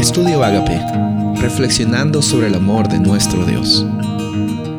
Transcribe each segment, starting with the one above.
Estudio Agape, reflexionando sobre el amor de nuestro Dios.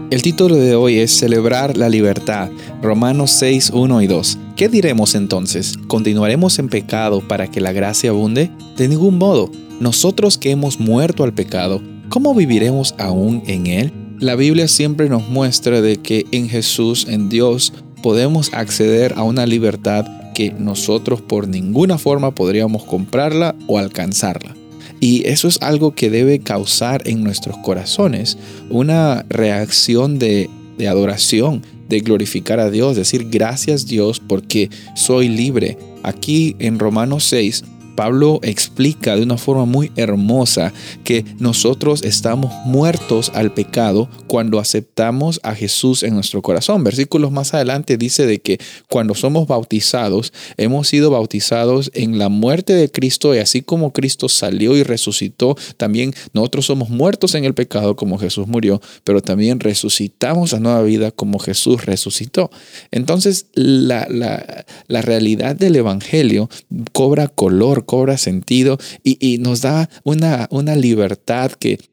El título de hoy es Celebrar la libertad, Romanos 6, 1 y 2. ¿Qué diremos entonces? ¿Continuaremos en pecado para que la gracia abunde? De ningún modo. Nosotros que hemos muerto al pecado, ¿cómo viviremos aún en él? La Biblia siempre nos muestra de que en Jesús, en Dios, podemos acceder a una libertad que nosotros por ninguna forma podríamos comprarla o alcanzarla. Y eso es algo que debe causar en nuestros corazones una reacción de, adoración, de glorificar a Dios, decir gracias Dios porque soy libre. Aquí en Romanos 6 Pablo explica de una forma muy hermosa que nosotros estamos muertos al pecado cuando aceptamos a Jesús en nuestro corazón. Versículos más adelante dice de que cuando somos bautizados, hemos sido bautizados en la muerte de Cristo y así como Cristo salió y resucitó, también nosotros somos muertos en el pecado como Jesús murió, pero también resucitamos a nueva vida como Jesús resucitó. Entonces la, la, la realidad del Evangelio cobra color, cobra sentido y, nos da una, una libertad que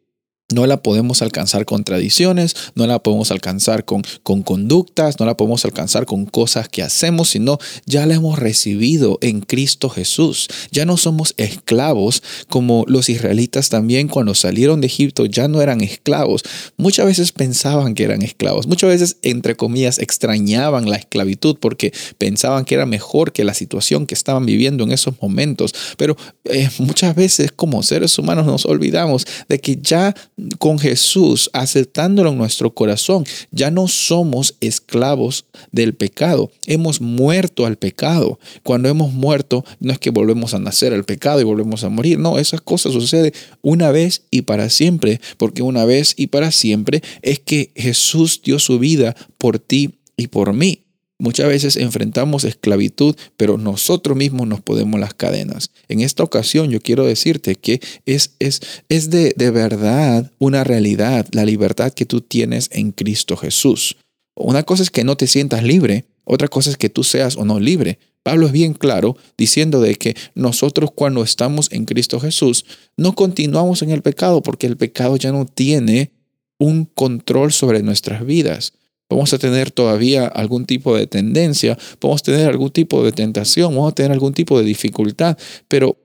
no la podemos alcanzar con tradiciones, no la podemos alcanzar con, con conductas, no la podemos alcanzar con cosas que hacemos, sino ya la hemos recibido en Cristo Jesús. Ya no somos esclavos como los israelitas también cuando salieron de Egipto ya no eran esclavos. Muchas veces pensaban que eran esclavos, muchas veces entre comillas extrañaban la esclavitud porque pensaban que era mejor que la situación que estaban viviendo en esos momentos. Pero eh, muchas veces como seres humanos nos olvidamos de que ya con Jesús, aceptándolo en nuestro corazón, ya no somos esclavos del pecado. Hemos muerto al pecado. Cuando hemos muerto, no es que volvemos a nacer al pecado y volvemos a morir. No, esas cosas suceden una vez y para siempre, porque una vez y para siempre es que Jesús dio su vida por ti y por mí. Muchas veces enfrentamos esclavitud, pero nosotros mismos nos podemos las cadenas. En esta ocasión yo quiero decirte que es, es, es de, de verdad una realidad la libertad que tú tienes en Cristo Jesús. Una cosa es que no te sientas libre, otra cosa es que tú seas o no libre. Pablo es bien claro diciendo de que nosotros cuando estamos en Cristo Jesús no continuamos en el pecado porque el pecado ya no tiene un control sobre nuestras vidas. Vamos a tener todavía algún tipo de tendencia, vamos a tener algún tipo de tentación, vamos a tener algún tipo de dificultad, pero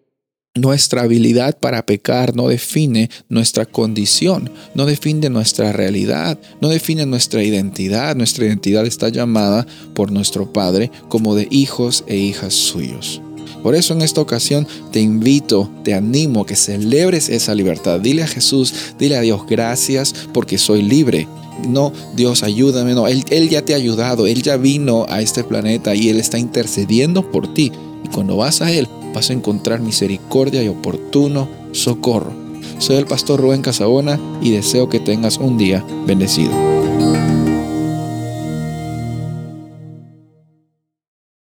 nuestra habilidad para pecar no define nuestra condición, no define nuestra realidad, no define nuestra identidad. Nuestra identidad está llamada por nuestro Padre como de hijos e hijas suyos. Por eso en esta ocasión te invito, te animo a que celebres esa libertad. Dile a Jesús, dile a Dios gracias porque soy libre. No, Dios ayúdame, no, él, ya te ha ayudado, Él ya vino a este planeta y Él está intercediendo por ti. Y cuando vas a Él, vas a encontrar misericordia y oportuno socorro. Soy el pastor Rubén Casabona y deseo que tengas un día bendecido.